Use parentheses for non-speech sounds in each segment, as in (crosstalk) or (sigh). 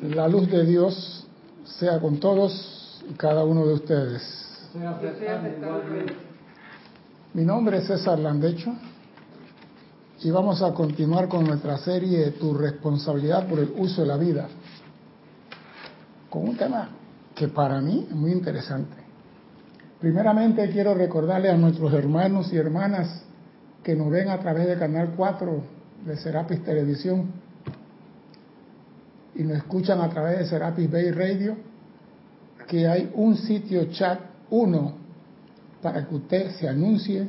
La luz de Dios sea con todos y cada uno de ustedes. Mi nombre es César Landecho y vamos a continuar con nuestra serie Tu responsabilidad por el uso de la vida, con un tema que para mí es muy interesante. Primeramente quiero recordarle a nuestros hermanos y hermanas que nos ven a través del canal 4 de Serapis Televisión y nos escuchan a través de Serapis Bay Radio, que hay un sitio chat 1 para que usted se anuncie,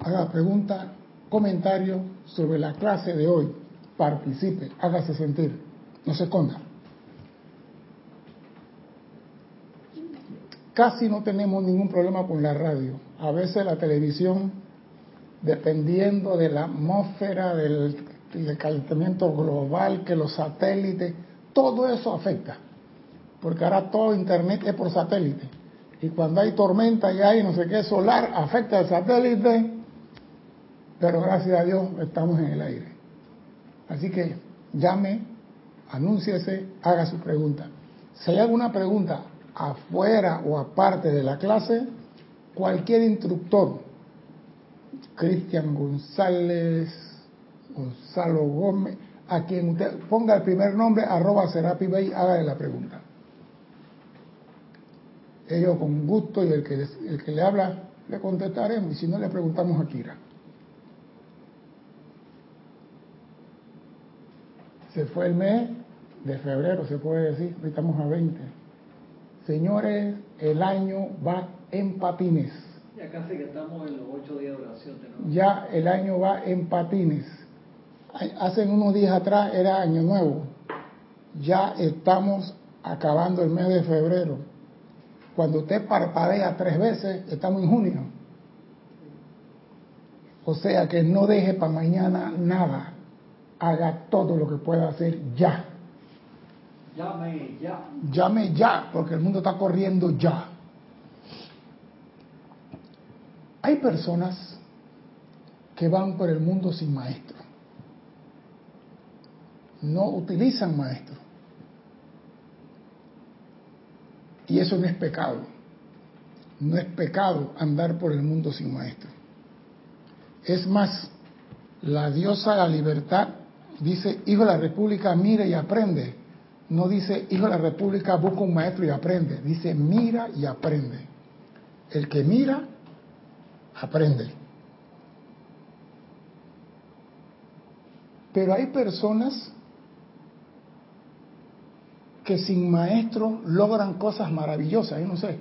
haga preguntas, comentarios sobre la clase de hoy, participe, hágase sentir, no se esconda. Casi no tenemos ningún problema con la radio. A veces la televisión, dependiendo de la atmósfera, del, calentamiento global, que los satélites, todo eso afecta. Porque ahora todo Internet es por satélite. Y cuando hay tormenta y hay no sé qué solar, afecta al satélite. Pero gracias a Dios estamos en el aire. Así que llame, anúnciese, haga su pregunta. Si hay alguna pregunta afuera o aparte de la clase, cualquier instructor, Cristian González, Gonzalo Gómez, a quien usted ponga el primer nombre, arroba Serapi Bay, hágale la pregunta. Ellos con gusto y el que, el que le habla le contestaremos y si no le preguntamos a Kira. Se fue el mes de febrero, se puede decir, estamos a 20 Señores, el año va en patines. Ya casi que estamos en los ocho días de oración. Ya el año va en patines. Hace unos días atrás era año nuevo. Ya estamos acabando el mes de febrero. Cuando usted parpadea tres veces, estamos en junio. O sea que no deje para mañana nada. Haga todo lo que pueda hacer ya. Llame ya. Llame ya, porque el mundo está corriendo ya. Hay personas que van por el mundo sin maestro. No utilizan maestro. Y eso no es pecado. No es pecado andar por el mundo sin maestro. Es más, la diosa la libertad dice, hijo de la república, mire y aprende no dice, hijo de la República, busca un maestro y aprende. Dice, mira y aprende. El que mira, aprende. Pero hay personas que sin maestro logran cosas maravillosas. Yo no sé,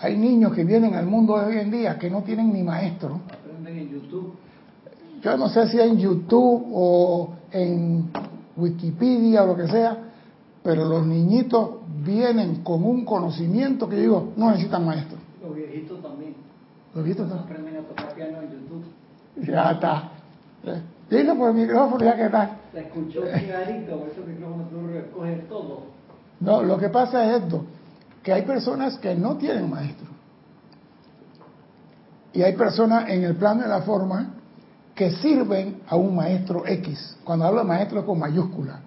hay niños que vienen al mundo de hoy en día que no tienen ni maestro. Aprenden en YouTube. Yo no sé si en YouTube o en Wikipedia o lo que sea, pero los niñitos vienen con un conocimiento que digo, no necesitan maestro. Los viejitos también. Los viejitos también. Aprenden a tocar piano en YouTube. Ya está. Dile por el micrófono ya que está. Se escuchó clarito, por eso el micrófono tú recoges todo. No, lo que pasa es esto, que hay personas que no tienen maestro. Y hay personas en el plano de la forma que sirven a un maestro X. Cuando hablo de maestro con mayúscula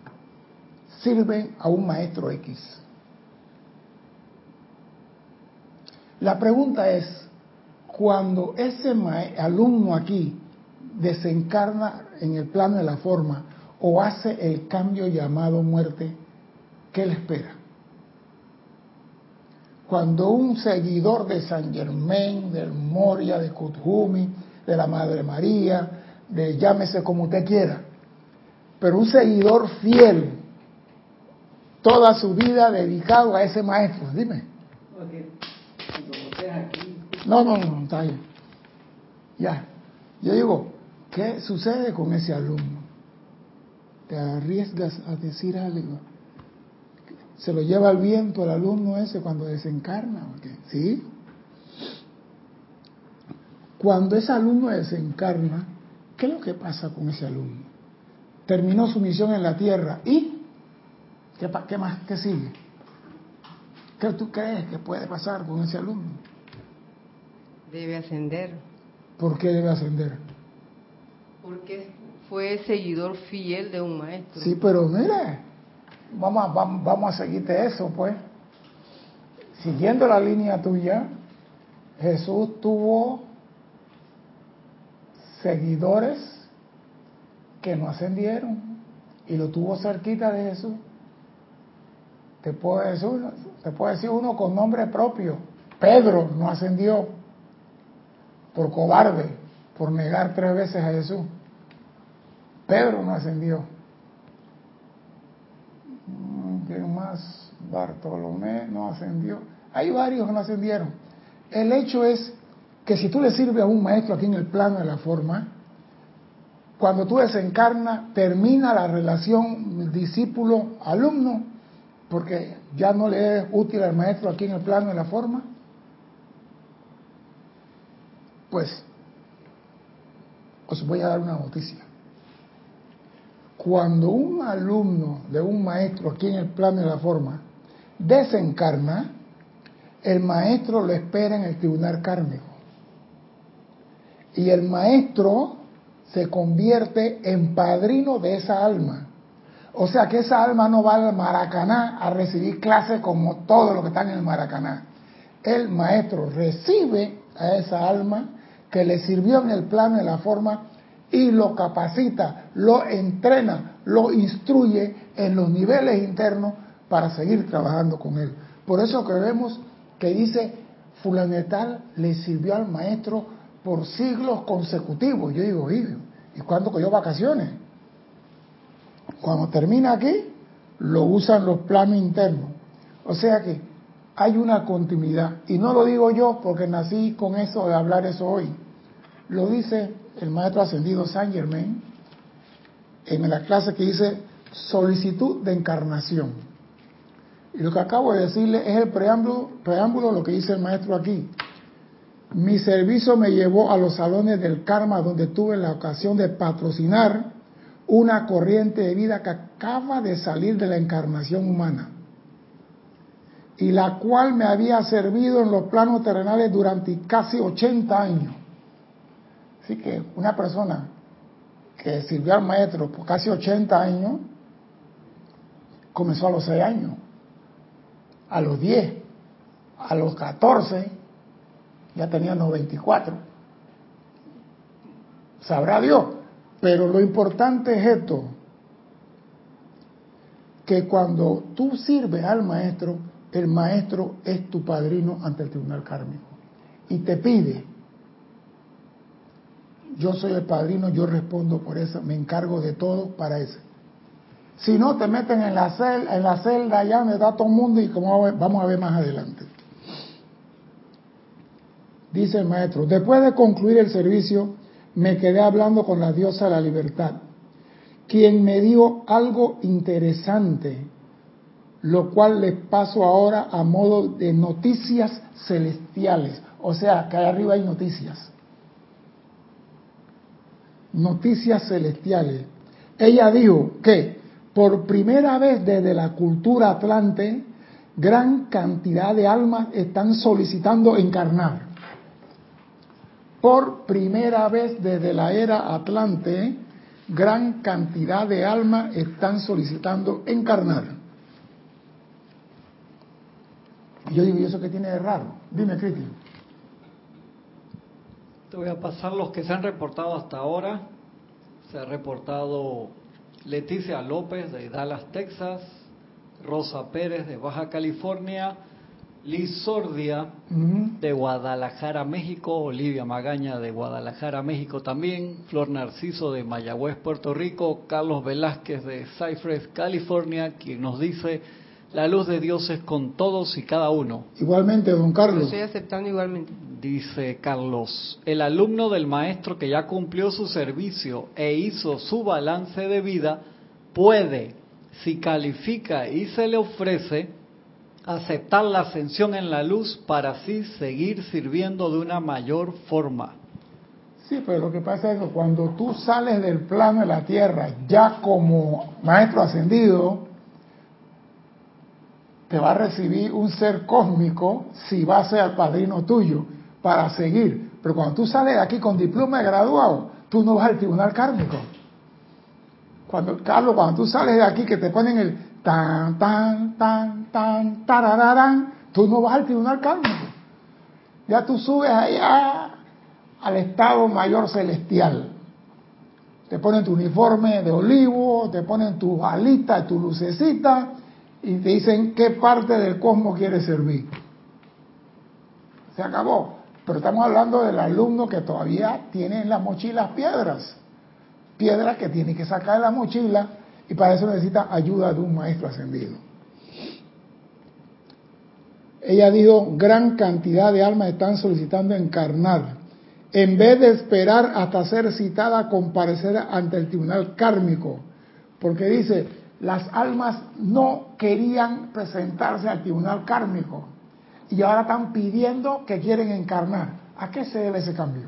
sirven a un maestro X. La pregunta es, cuando ese alumno aquí desencarna en el plano de la forma o hace el cambio llamado muerte, ¿qué le espera? Cuando un seguidor de San Germain, del Moria, de Kuthumi, de la Madre María, de llámese como usted quiera, pero un seguidor fiel toda su vida dedicado a ese maestro. Dime. No, no, no, está bien. Ya. Yo digo, ¿qué sucede con ese alumno? Te arriesgas a decir algo. Se lo lleva el viento el alumno ese cuando desencarna. ¿Sí? Cuando ese alumno desencarna, ¿qué es lo que pasa con ese alumno? Terminó su misión en la tierra y ¿Qué, más? ¿Qué sigue? ¿Qué tú crees que puede pasar con ese alumno? Debe ascender. ¿Por qué debe ascender? Porque fue seguidor fiel de un maestro. Sí, pero mira, vamos a, vam- vamos a seguirte eso, pues. Siguiendo la línea tuya, Jesús tuvo seguidores que no ascendieron y lo tuvo cerquita de Jesús. Te puedo decir, te puedo decir uno con nombre propio. Pedro no ascendió por cobarde, por negar tres veces a Jesús. Pedro no ascendió. Bartolomé no ascendió. Hay varios que no ascendieron. El hecho es que si tú le sirves a un maestro aquí en el plano de la forma, cuando tú desencarnas, termina la relación discípulo-alumno, porque ya no le es útil al maestro aquí en el plano de la forma. Pues, os voy a dar una noticia. Cuando un alumno de un maestro aquí en el plano de la forma desencarna, el maestro lo espera en el tribunal kármico. Y el maestro se convierte en padrino de esa alma. O sea que esa alma no va al Maracaná a recibir clases como todos los que están en el Maracaná. El maestro recibe a esa alma que le sirvió en el plano de la forma y lo capacita, lo entrena, lo instruye en los niveles internos para seguir trabajando con él. Por eso que vemos que dice, fulanetal le sirvió al maestro por siglos consecutivos. Yo digo, "Oye, ¿y cuándo cogió vacaciones? Cuando termina aquí, lo usan los planos internos. O sea que hay una continuidad. Y no lo digo yo porque nací con eso de hablar eso hoy. Lo dice el maestro ascendido Saint Germain en la clase que dice solicitud de encarnación. Y lo que acabo de decirle es el preámbulo, preámbulo lo que dice el maestro aquí. Mi servicio me llevó a los salones del karma donde tuve la ocasión de patrocinar una corriente de vida que acaba de salir de la encarnación humana y la cual me había servido en los planos terrenales durante casi 80 años. Así que una persona que sirvió al maestro por casi 80 años comenzó a los 6 años, a los 10, a los 14 ya tenía 94. Sabrá Dios. Pero lo importante es esto, que cuando tú sirves al maestro, el maestro es tu padrino ante el tribunal kármico. Y te pide, yo soy el padrino, yo respondo por eso, me encargo de todo para eso. Si no, te meten en la celda, en la celda allá donde está todo el mundo y como vamos a ver más adelante. Dice el maestro, después de concluir el servicio, me quedé hablando con la diosa de la libertad, quien me dio algo interesante, lo cual les paso ahora a modo de noticias celestiales. O sea, que ahí arriba hay noticias. Noticias celestiales. Ella dijo que por primera vez desde la cultura atlante, gran cantidad de almas están solicitando encarnar por primera vez desde la era Atlante, gran cantidad de almas están solicitando encarnar. Yo digo, ¿y eso qué tiene de raro? Dime, Cristian. Te voy a pasar los que se han reportado hasta ahora. Se ha reportado Leticia López de Dallas, Texas, Rosa Pérez de Baja California, Liz Sordia de Guadalajara, México, Olivia Magaña de Guadalajara, México también, Flor Narciso de Mayagüez, Puerto Rico, Carlos Velázquez de Cypress, California, quien nos dice, la luz de Dios es con todos y cada uno. Igualmente, don Lo Carlos. estoy aceptando igualmente. Dice Carlos, el alumno del maestro que ya cumplió su servicio e hizo su balance de vida puede, si califica y se le ofrece, aceptar la ascensión en la luz para así seguir sirviendo de una mayor forma. Sí, pero lo que pasa es que cuando tú sales del plano de la tierra ya como maestro ascendido, te va a recibir un ser cósmico si va a ser el padrino tuyo para seguir. Pero cuando tú sales de aquí con diploma de graduado, tú no vas al tribunal kármico. Cuando, Carlos, cuando tú sales de aquí que te ponen el tan, tan, tan, tan, tarararán, tú no vas al tribunal kármico. Ya tú subes allá al estado mayor celestial. Te ponen tu uniforme de olivo, te ponen tu alita, tu lucecita y te dicen qué parte del cosmos quieres servir. Se acabó. Pero estamos hablando del alumno que todavía tiene en la mochila piedras. Piedras que tiene que sacar de la mochila y para eso necesita ayuda de un maestro ascendido. Ella dijo, gran cantidad de almas están solicitando encarnar en vez de esperar hasta ser citada a comparecer ante el tribunal kármico, porque dice, las almas no querían presentarse al tribunal kármico y ahora están pidiendo que quieren encarnar. ¿A qué se debe ese cambio?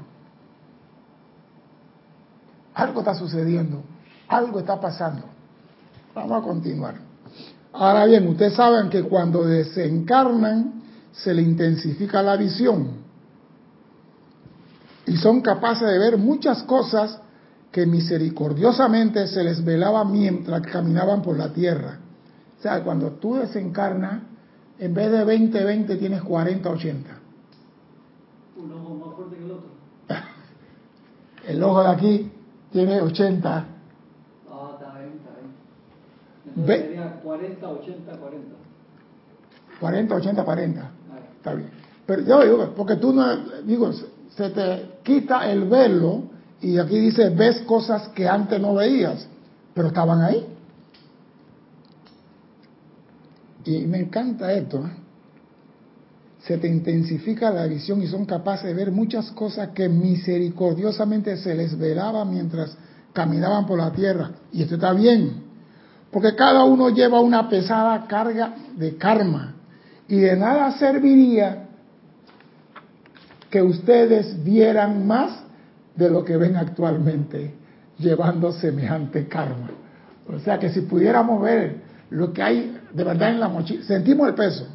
Algo está sucediendo, algo está pasando. Vamos a continuar. Ahora bien, ustedes saben que cuando desencarnan se le intensifica la visión y son capaces de ver muchas cosas que misericordiosamente se les velaba mientras caminaban por la tierra. O sea, cuando tú desencarnas, en vez de 20-20 tienes 40-80. Un ojo más fuerte que el otro. (laughs) el ojo de aquí tiene 80. Ah, está bien, está bien. Entonces sería 40, 80, 40. 40, 80, 40. Está bien. Pero yo digo, porque tú no, digo, se te quita el velo y aquí dice, ves cosas que antes no veías, pero estaban ahí. Y me encanta esto. ¿eh? Se te intensifica la visión y son capaces de ver muchas cosas que misericordiosamente se les velaba mientras caminaban por la tierra. Y esto está bien, porque cada uno lleva una pesada carga de karma. Y de nada serviría que ustedes vieran más de lo que ven actualmente, llevando semejante karma. O sea que si pudiéramos ver lo que hay de verdad en la mochila, sentimos el peso.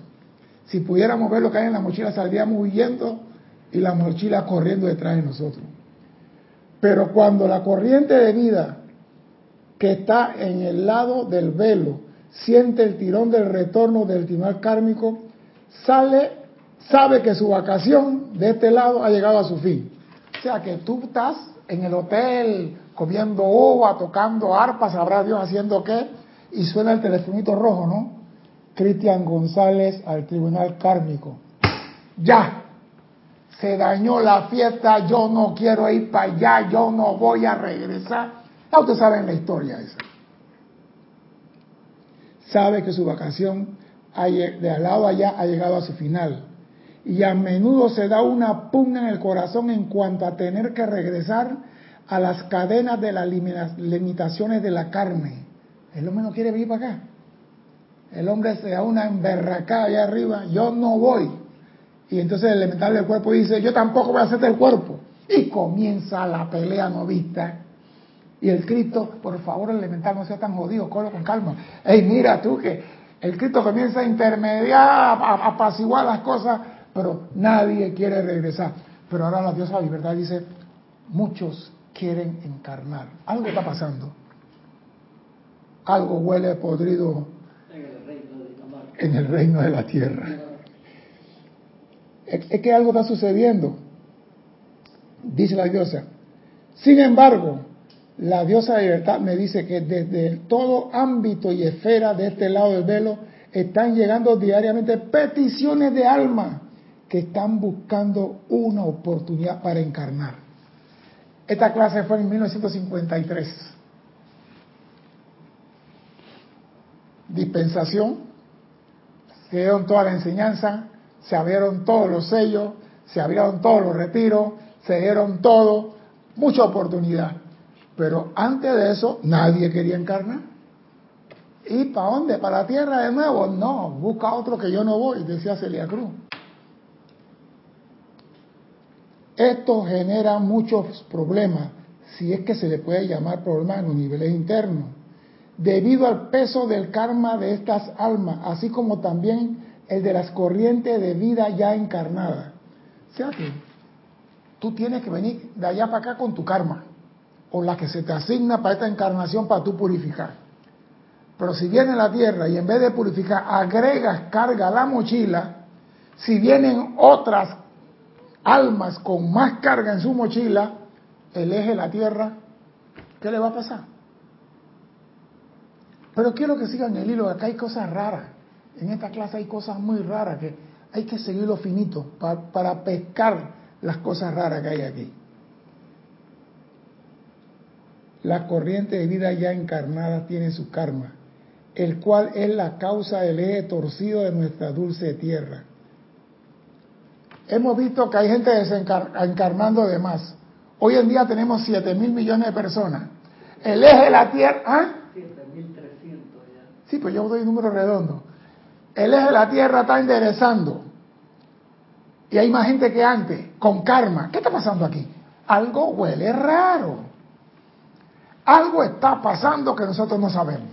Si pudiéramos ver lo que hay en la mochila, saldríamos huyendo y la mochila corriendo detrás de nosotros. Pero cuando la corriente de vida que está en el lado del velo siente el tirón del retorno del tribunal kármico, sale, sabe que su vacación de este lado ha llegado a su fin. O sea que tú estás en el hotel comiendo uva, tocando arpas, sabrá Dios haciendo qué, y suena el telefonito rojo, ¿no? Cristian González al tribunal kármico. Ya, se dañó la fiesta, yo no quiero ir para allá, yo no voy a regresar. Ya ustedes saben la historia esa. Sabe que su vacación de al lado allá ha llegado a su final. Y a menudo se da una pugna en el corazón en cuanto a tener que regresar a las cadenas de las limitaciones de la carne el hombre no quiere venir para acá. El hombre se da una emberracada allá arriba, yo no voy. Y entonces el elemental del cuerpo dice, yo tampoco voy a hacerte el cuerpo. Y comienza la pelea novista. Y el Cristo, por favor, el elemental no sea tan jodido, colo con calma. Ey, mira tú que el Cristo comienza a intermediar, a, apaciguar las cosas, pero nadie quiere regresar. Pero ahora la diosa de libertad dice, muchos quieren encarnar. Algo está pasando algo huele podrido en el reino de la tierra. Es que algo está sucediendo, dice la diosa. Sin embargo, la diosa de libertad me dice que desde todo ámbito y esfera de este lado del velo están llegando diariamente peticiones de alma que están buscando una oportunidad para encarnar. Esta clase fue en 1953. dispensación, se dieron toda la enseñanza, se abrieron todos los sellos, se abrieron todos los retiros, se dieron todo, mucha oportunidad. Pero antes de eso nadie quería encarnar. ¿Y para dónde? ¿Para la tierra de nuevo? No, busca otro que yo no voy, decía Celia Cruz. Esto genera muchos problemas, si es que se le puede llamar problemas en los niveles internos debido al peso del karma de estas almas, así como también el de las corrientes de vida ya encarnadas. O sea que tú tienes que venir de allá para acá con tu karma, o la que se te asigna para esta encarnación para tú purificar. Pero si viene la tierra y en vez de purificar agregas carga a la mochila, si vienen otras almas con más carga en su mochila, el eje de la tierra, ¿qué le va a pasar? Pero quiero que sigan el hilo, acá hay cosas raras. En esta clase hay cosas muy raras que hay que seguirlo finito para, para pescar las cosas raras que hay aquí. La corriente de vida ya encarnada tiene su karma, el cual es la causa del eje torcido de nuestra dulce tierra. Hemos visto que hay gente encarnando de más. Hoy en día tenemos 7 mil millones de personas. El eje de la tierra. ¿ah? 7.300 ya. Sí, pues yo doy número redondo. El eje de la tierra está enderezando. Y hay más gente que antes, con karma. ¿Qué está pasando aquí? Algo huele raro. Algo está pasando que nosotros no sabemos.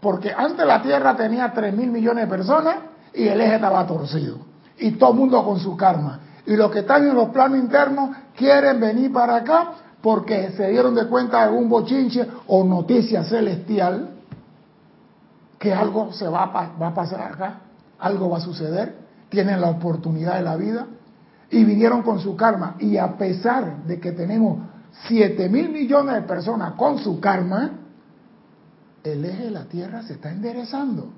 Porque antes la Tierra tenía 3 mil millones de personas y el eje estaba torcido. Y todo el mundo con su karma. Y los que están en los planos internos quieren venir para acá porque se dieron de cuenta de algún bochinche o noticia celestial que algo se va a, va a pasar acá, algo va a suceder, tienen la oportunidad de la vida y vinieron con su karma. Y a pesar de que tenemos 7 mil millones de personas con su karma, el eje de la Tierra se está enderezando.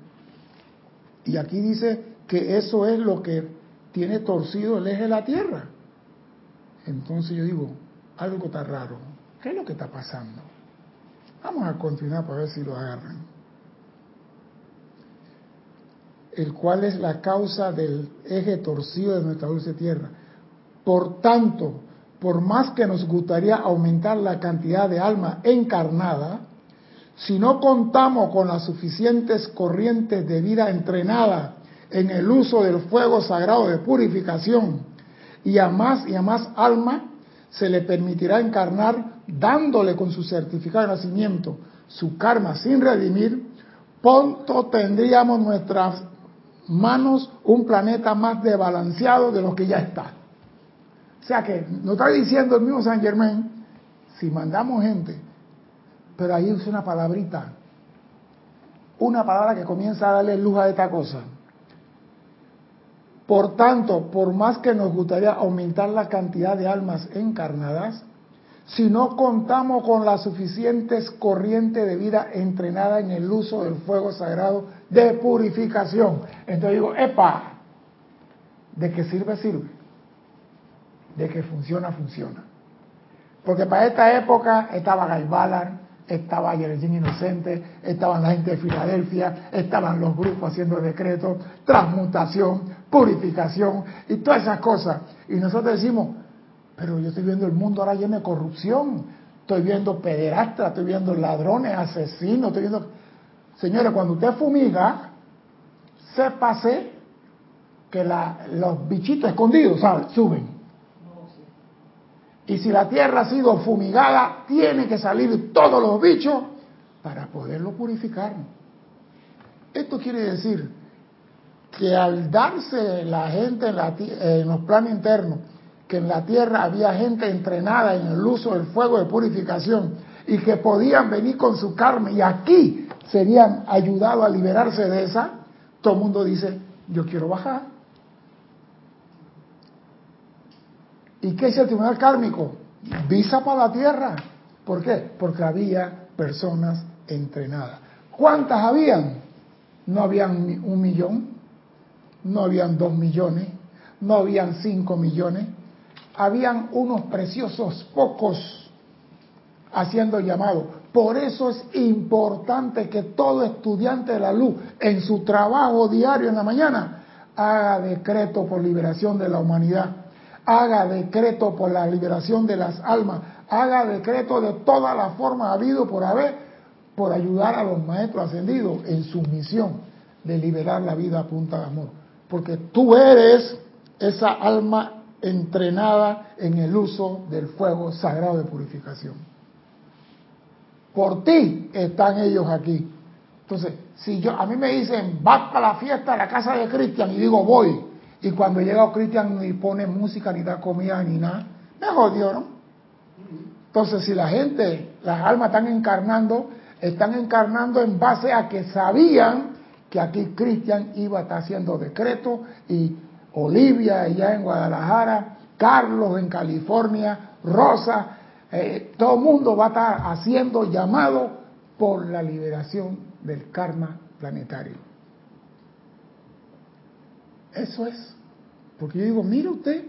Y aquí dice que eso es lo que tiene torcido el eje de la Tierra. Entonces yo digo, algo está raro. ¿Qué es lo que está pasando? Vamos a continuar para ver si lo agarran. El cual es la causa del eje torcido de nuestra dulce tierra. Por tanto, por más que nos gustaría aumentar la cantidad de alma encarnada, si no contamos con las suficientes corrientes de vida entrenada en el uso del fuego sagrado de purificación, y a más y a más alma se le permitirá encarnar dándole con su certificado de nacimiento su karma sin redimir, pronto tendríamos nuestras manos un planeta más desbalanceado de lo que ya está. O sea que nos está diciendo el mismo San Germain, si mandamos gente, pero ahí usa una palabrita, una palabra que comienza a darle luz a esta cosa. Por tanto, por más que nos gustaría aumentar la cantidad de almas encarnadas, si no contamos con las suficientes corrientes de vida entrenada en el uso del fuego sagrado de purificación. Entonces digo, epa, ¿de qué sirve? Sirve de que funciona, funciona. Porque para esta época estaba Guy Ballard, estaba Yergin Inocente, estaban la gente de Filadelfia, estaban los grupos haciendo decretos, transmutación, purificación y todas esas cosas. Y nosotros decimos, pero yo estoy viendo el mundo ahora lleno de corrupción, estoy viendo pederastas, estoy viendo ladrones, asesinos, estoy viendo... Señores, cuando usted fumiga, sépase que los bichitos escondidos suben. Y si la tierra ha sido fumigada, tiene que salir todos los bichos para poderlo purificar. Esto quiere decir que al darse la gente en, los planos internos, que en la tierra había gente entrenada en el uso del fuego de purificación y que podían venir con su carne y aquí serían ayudados a liberarse de esa, todo el mundo dice, yo quiero bajar. ¿Y qué hizo el tribunal kármico? Visa para la tierra. ¿Por qué? Porque había personas entrenadas. ¿Cuántas habían? No habían un millón, no habían dos millones, no habían cinco millones, habían unos preciosos pocos haciendo llamado. Por eso es importante que todo estudiante de la luz en su trabajo diario en la mañana haga decreto por liberación de la humanidad haga decreto por la liberación de las almas, haga decreto de todas las formas habido por haber, por ayudar a los maestros ascendidos en su misión de liberar la vida a punta de amor. Porque tú eres esa alma entrenada en el uso del fuego sagrado de purificación. Por ti están ellos aquí. Entonces, si yo a mí me dicen, vas para la fiesta a la casa de Cristian y digo voy, y cuando llega Cristian ni pone música, ni da comida, ni nada, me jodió, ¿no? Entonces, si la gente, las almas están encarnando están encarnando en base a que sabían que aquí Cristian iba a estar haciendo decreto y Olivia allá en Guadalajara, Carlos en California, Rosa, eh, todo el mundo va a estar haciendo llamado por la liberación del karma planetario. Eso es. Porque yo digo, mire usted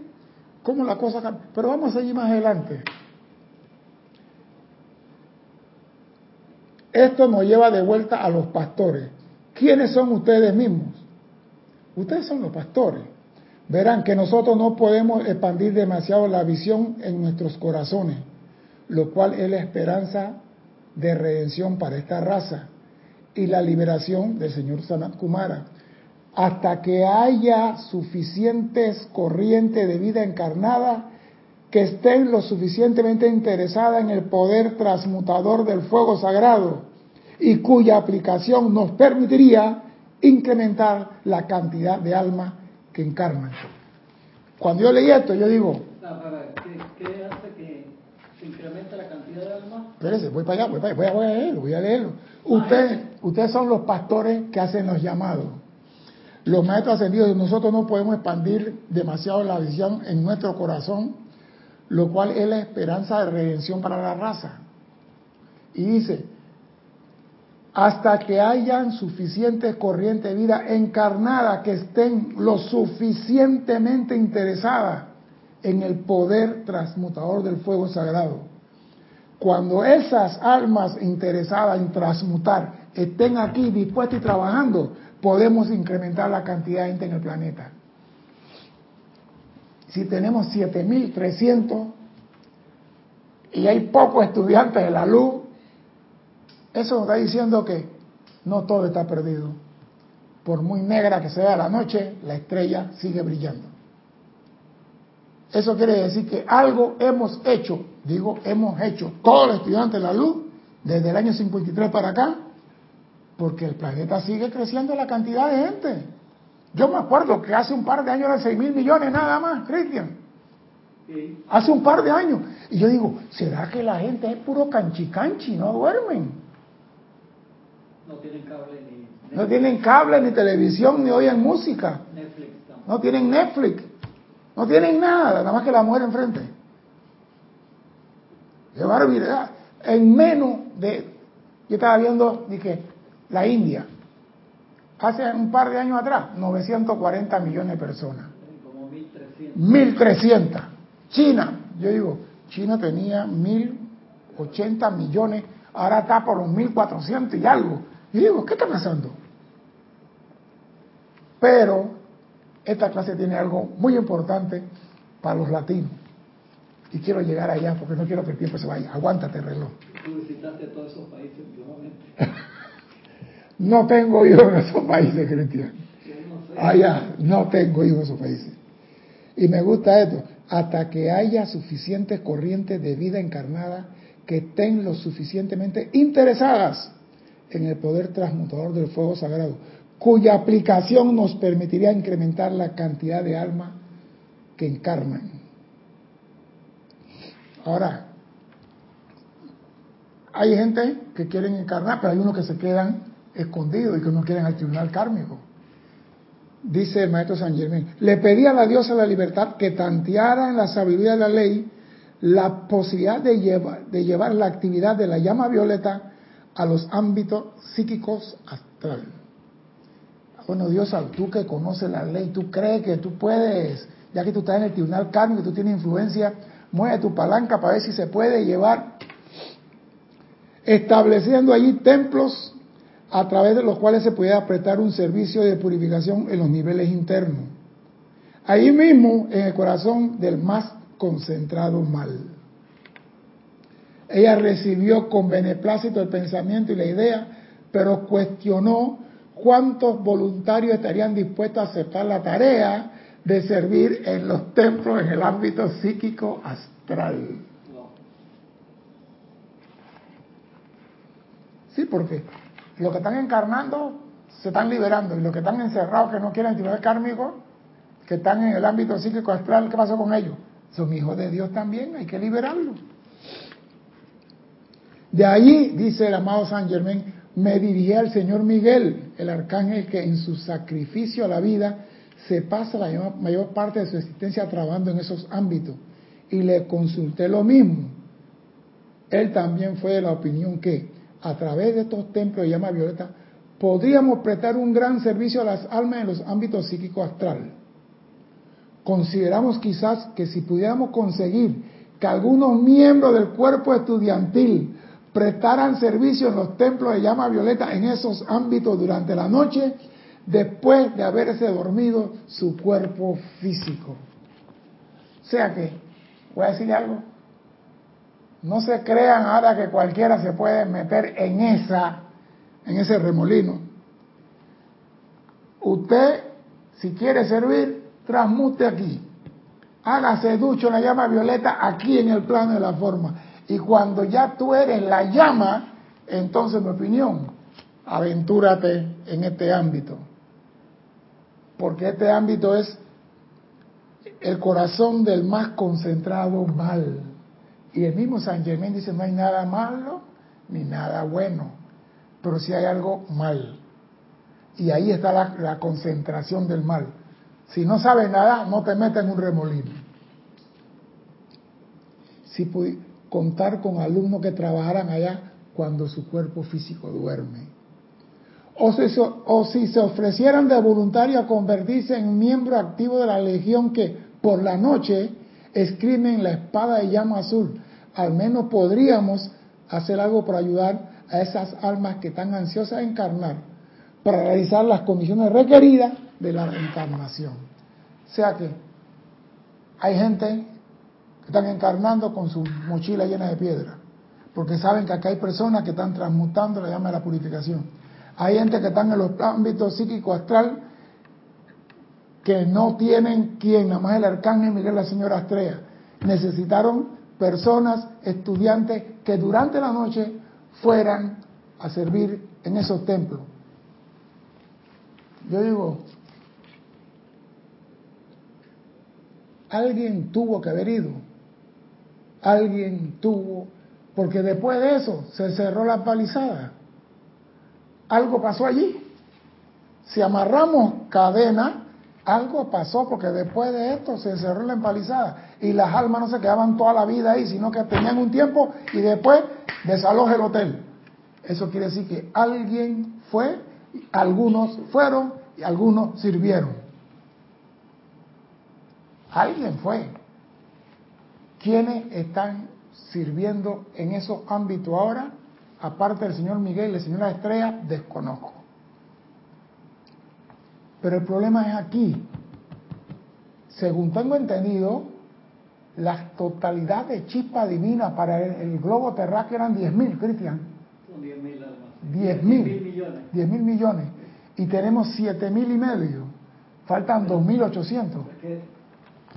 cómo la cosa cambia. Pero vamos a seguir más adelante. Esto nos lleva de vuelta a los pastores. ¿Quiénes son ustedes mismos? Ustedes son los pastores. Verán que nosotros no podemos expandir demasiado la visión en nuestros corazones, lo cual es la esperanza de redención para esta raza y la liberación del señor Sanat Kumara. Hasta que haya suficientes corrientes de vida encarnada que estén lo suficientemente interesadas en el poder transmutador del fuego sagrado y cuya aplicación nos permitiría incrementar la cantidad de almas que encarnan. Cuando yo leí esto, yo digo... ¿Qué, hace que se incremente la cantidad de almas? Espérese, voy para allá, voy, para allá, voy a leerlo, voy a leerlo. Ustedes, ustedes son los pastores que hacen los llamados. Los maestros ascendidos, nosotros no podemos expandir demasiado la visión en nuestro corazón, lo cual es la esperanza de redención para la raza. Y dice, hasta que hayan suficientes corrientes de vida encarnadas que estén lo suficientemente interesadas en el poder transmutador del fuego sagrado. Cuando esas almas interesadas en transmutar estén aquí dispuestas y trabajando, podemos incrementar la cantidad de gente en el planeta. Si tenemos 7.300 y hay pocos estudiantes de la luz, eso nos está diciendo que no todo está perdido. Por muy negra que sea la noche, la estrella sigue brillando. Eso quiere decir que algo hemos hecho, digo, hemos hecho todos los estudiantes de la luz desde el año 53 para acá, porque el planeta sigue creciendo la cantidad de gente. Yo me acuerdo que hace un par de años eran 6 mil millones nada más, Cristian. Hace un par de años. Y yo digo, ¿será que la gente es puro canchi-canchi, no duermen? No tienen cable ni... No tienen cable ni televisión ni oyen música. Netflix No tienen Netflix. No tienen nada, nada más que la mujer enfrente. Qué barbaridad. En menos de... Yo estaba viendo, dije, la India. Hace un par de años atrás, 940 millones de personas. Como 1.300. 1.300. China, yo digo, China tenía 1.080 millones, ahora está por los 1.400 y algo. Y digo, ¿qué está pasando? Pero esta clase tiene algo muy importante para los latinos. Y quiero llegar allá porque no quiero que el tiempo se vaya. Aguántate, reloj. Tú visitaste todos esos países (laughs) no tengo hijos en esos países, Cristian. Allá, no tengo hijos en esos países. Y me gusta esto. Hasta que haya suficientes corrientes de vida encarnada que estén lo suficientemente interesadas en el poder transmutador del fuego sagrado, cuya aplicación nos permitiría incrementar la cantidad de almas que encarnan. Ahora, hay gente que quieren encarnar, pero hay unos que se quedan escondidos y que no quieren al tribunal kármico. Dice el maestro San Germán, le pedí a la diosa la libertad que tanteara en la sabiduría de la ley la posibilidad de llevar, de llevar la actividad de la llama violeta a los ámbitos psíquicos astral. Bueno, Dios, tú que conoces la ley, tú crees que tú puedes, ya que tú estás en el tribunal kármico, tú tienes influencia, mueve tu palanca para ver si se puede llevar, estableciendo allí templos a través de los cuales se pudiera prestar un servicio de purificación en los niveles internos. Ahí mismo, en el corazón del más concentrado mal. Ella recibió con beneplácito el pensamiento y la idea, pero cuestionó cuántos voluntarios estarían dispuestos a aceptar la tarea de servir en los templos en el ámbito psíquico astral. Sí, porque los que están encarnando se están liberando y los que están encerrados que no quieren actividad kármico, que están en el ámbito psíquico astral, ¿qué pasó con ellos? Son hijos de Dios también, hay que liberarlos. De allí, dice el amado San Germán, me dirigí al Señor Miguel, el arcángel que en su sacrificio a la vida se pasa la mayor parte de su existencia trabajando en esos ámbitos. Y le consulté lo mismo. Él también fue de la opinión que a través de estos templos de llama violeta podríamos prestar un gran servicio a las almas en los ámbitos psíquico astral. Consideramos quizás que si pudiéramos conseguir que algunos miembros del cuerpo estudiantil prestaran servicio en los templos de llama violeta en esos ámbitos durante la noche, después de haberse dormido su cuerpo físico. O sea que, voy a decirle algo, no se crean ahora que cualquiera se puede meter en esa, en ese remolino. Usted, si quiere servir, transmute aquí. Hágase ducho la llama violeta aquí en el plano de la forma. Y cuando ya tú eres la llama, entonces mi opinión, aventúrate en este ámbito. Porque este ámbito es el corazón del más concentrado mal. Y el mismo San Germán dice, no hay nada malo ni nada bueno, pero si hay algo mal. Y ahí está la, concentración del mal. Si no sabes nada, no te metas en un remolino. Si contar con alumnos que trabajaran allá cuando su cuerpo físico duerme. O si, o si se ofrecieran de voluntario a convertirse en miembro activo de la legión que por la noche escriben la espada de llama azul. Al menos podríamos hacer algo para ayudar a esas almas que están ansiosas de encarnar para realizar las condiciones requeridas de la reencarnación. O sea que hay gente están encarnando con su mochila llena de piedra, porque saben que acá hay personas que están transmutando la llama de la purificación. Hay gente que están en los ámbitos psíquico astral que no tienen quien, nada más el arcángel Miguel la señora Estrella. Necesitaron personas, estudiantes, que durante la noche fueran a servir en esos templos. Yo digo, alguien tuvo que haber ido, alguien tuvo, porque después de eso se cerró la palizada. Algo pasó allí. Si amarramos cadena, algo pasó porque después de esto se cerró la empalizada y las almas no se quedaban toda la vida ahí, sino que tenían un tiempo y después desaloja el hotel. Eso quiere decir que alguien fue, algunos fueron y algunos sirvieron. Alguien fue. ¿Quiénes están sirviendo en esos ámbitos ahora? Aparte del señor Miguel y la señora Estrella, desconozco. Pero el problema es aquí. Según tengo entendido, la totalidad de chispa divina para el, globo terráqueo eran 10.000, Cristian. Son 10.000 almas. 10.000 millones. 10.000 millones. Y tenemos 7.000 y medio. Faltan 2.800.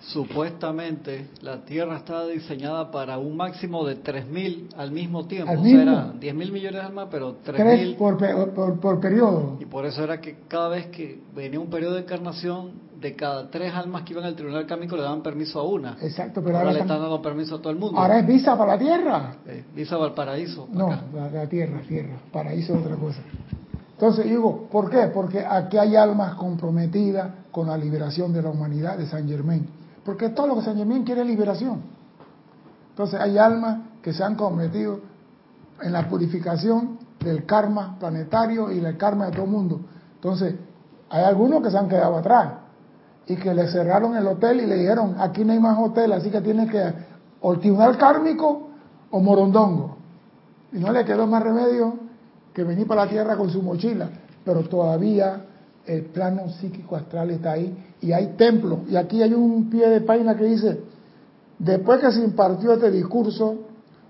Supuestamente la Tierra estaba diseñada para un máximo de 3.000 al mismo tiempo. O sea, eran 10.000 millones de almas, pero 3.000 por, por, por, periodo. Y por eso era que cada vez que venía un periodo de encarnación, de cada tres almas que iban al tribunal cámico le daban permiso a una. Exacto, pero ahora, le están dando permiso a todo el mundo. Ahora es visa para la Tierra. visa para el paraíso. No, la, la, Tierra, Tierra. Paraíso es otra cosa. Entonces digo, ¿por qué? Porque aquí hay almas comprometidas con la liberación de la humanidad de San Germain porque todo lo que San Germán quiere es liberación. Entonces hay almas que se han cometido en la purificación del karma planetario y del karma de todo el mundo. Entonces, hay algunos que se han quedado atrás y que le cerraron el hotel y le dijeron, aquí no hay más hotel, así que tiene que o tribunal kármico o morondongo. Y no le quedó más remedio que venir para la tierra con su mochila, pero todavía el plano psíquico astral está ahí y hay templos. Y aquí hay un pie de página que dice, después que se impartió este discurso,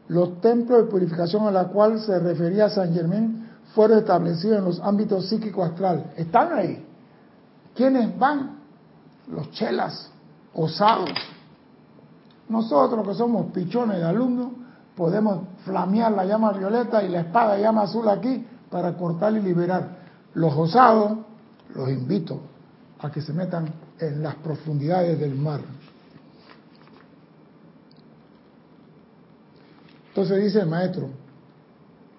los templos de purificación a la cual se refería San Germán fueron establecidos en los ámbitos psíquico astral. Están ahí. ¿Quiénes van? Los chelas, osados. Nosotros que somos pichones de alumnos, podemos flamear la llama violeta y la espada llama azul aquí para cortar y liberar. Los osados los invito a que se metan en las profundidades del mar. Entonces dice el maestro,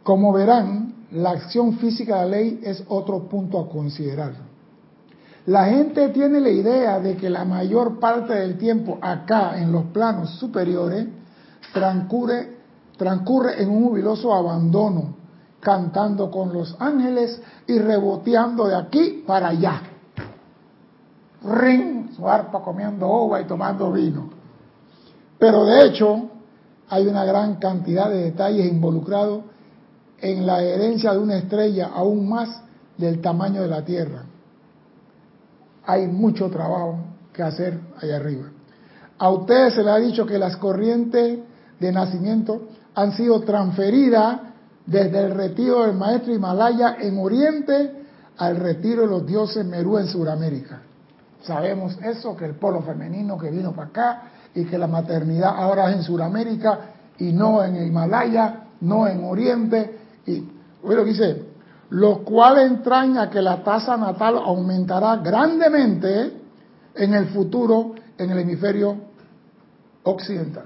Como verán, la acción física de la ley es otro punto a considerar. La gente tiene la idea de que la mayor parte del tiempo acá en los planos superiores transcurre, transcurre en un jubiloso abandono, cantando con los ángeles y reboteando de aquí para allá. Ring, su arpa comiendo ova y tomando vino. Pero de hecho, hay una gran cantidad de detalles involucrados en la herencia de una estrella aún más del tamaño de la Tierra. Hay mucho trabajo que hacer allá arriba. A ustedes se les ha dicho que las corrientes de nacimiento han sido transferidas desde el retiro del maestro Himalaya en Oriente al retiro de los dioses Merú en Sudamérica. Sabemos eso, que el polo femenino que vino para acá y que la maternidad ahora es en Sudamérica y no en el Himalaya, no en Oriente. Y lo dice, lo cual entraña que la tasa natal aumentará grandemente en el futuro en el hemisferio occidental.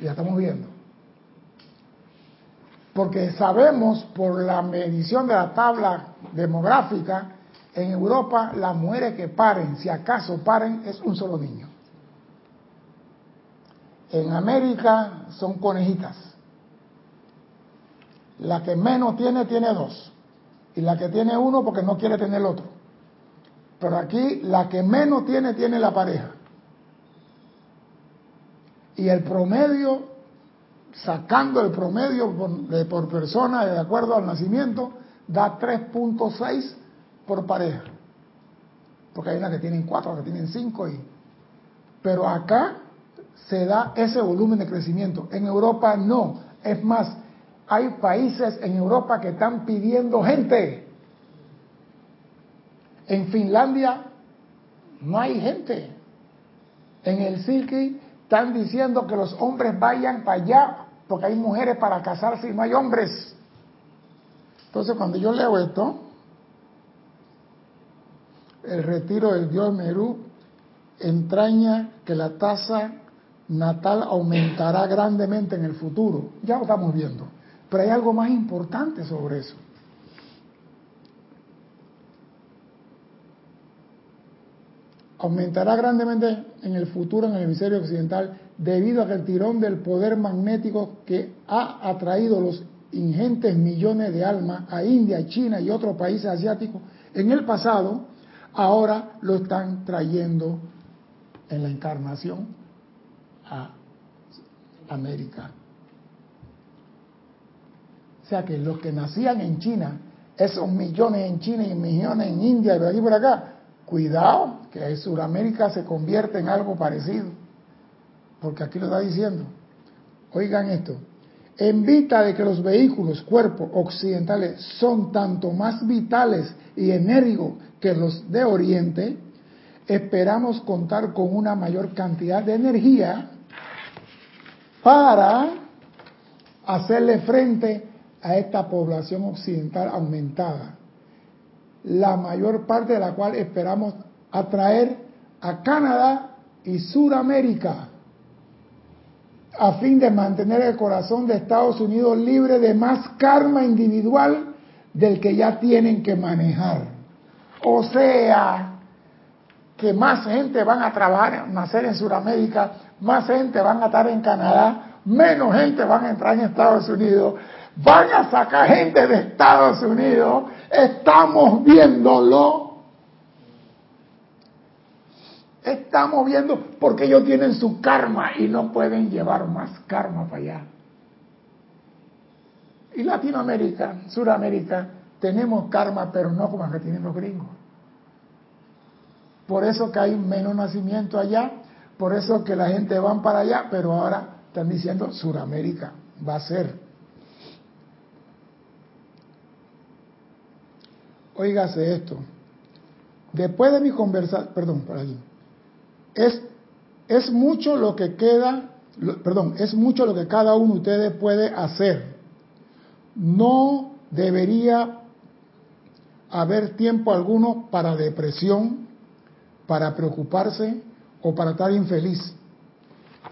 Ya estamos viendo. Porque sabemos por la medición de la tabla demográfica, en Europa las mujeres que paren, si acaso paren, es un solo niño. En América son conejitas. La que menos tiene, tiene dos. Y la que tiene uno porque no quiere tener el otro. Pero aquí la que menos tiene, tiene la pareja. Y el promedio, sacando el promedio por, por persona de acuerdo al nacimiento, da 3.6 por pareja. Porque hay una que tienen cuatro, que tienen cinco. Y... Pero acá se da ese volumen de crecimiento. En Europa no. Es más, hay países en Europa que están pidiendo gente. En Finlandia no hay gente. En el Silky están diciendo que los hombres vayan para allá porque hay mujeres para casarse y no hay hombres. Entonces cuando yo leo esto, el retiro del dios Merú entraña que la tasa natal aumentará grandemente en el futuro. Ya lo estamos viendo. Pero hay algo más importante sobre eso. Aumentará grandemente en el futuro en el hemisferio occidental debido a que el tirón del poder magnético que ha atraído los ingentes millones de almas a India, China y otros países asiáticos en el pasado, ahora lo están trayendo en la encarnación a América. O sea que los que nacían en China, esos millones en China y millones en India y por aquí por acá, cuidado que Sudamérica se convierte en algo parecido. Porque aquí lo está diciendo. Oigan esto. En vista de que los vehículos, cuerpos occidentales son tanto más vitales y enérgicos que los de Oriente, esperamos contar con una mayor cantidad de energía para hacerle frente a esta población occidental aumentada, la mayor parte de la cual esperamos atraer a Canadá y Suramérica, a fin de mantener el corazón de Estados Unidos libre de más karma individual del que ya tienen que manejar. O sea, que más gente van a trabajar, nacer en Sudamérica, más gente van a estar en Canadá, menos gente van a entrar en Estados Unidos, van a sacar gente de Estados Unidos, estamos viéndolo. Estamos viendo porque ellos tienen su karma y no pueden llevar más karma para allá. Y Latinoamérica, Suramérica, tenemos karma, pero no como que tienen los gringos. Por eso que hay menos nacimiento allá, por eso que la gente va para allá, pero ahora están diciendo Suramérica va a ser. Óigase esto. Después de mi conversación, perdón, por allí. Es, es mucho lo que queda, perdón, es mucho lo que cada uno de ustedes puede hacer. No debería haber tiempo alguno para depresión, para preocuparse o para estar infeliz.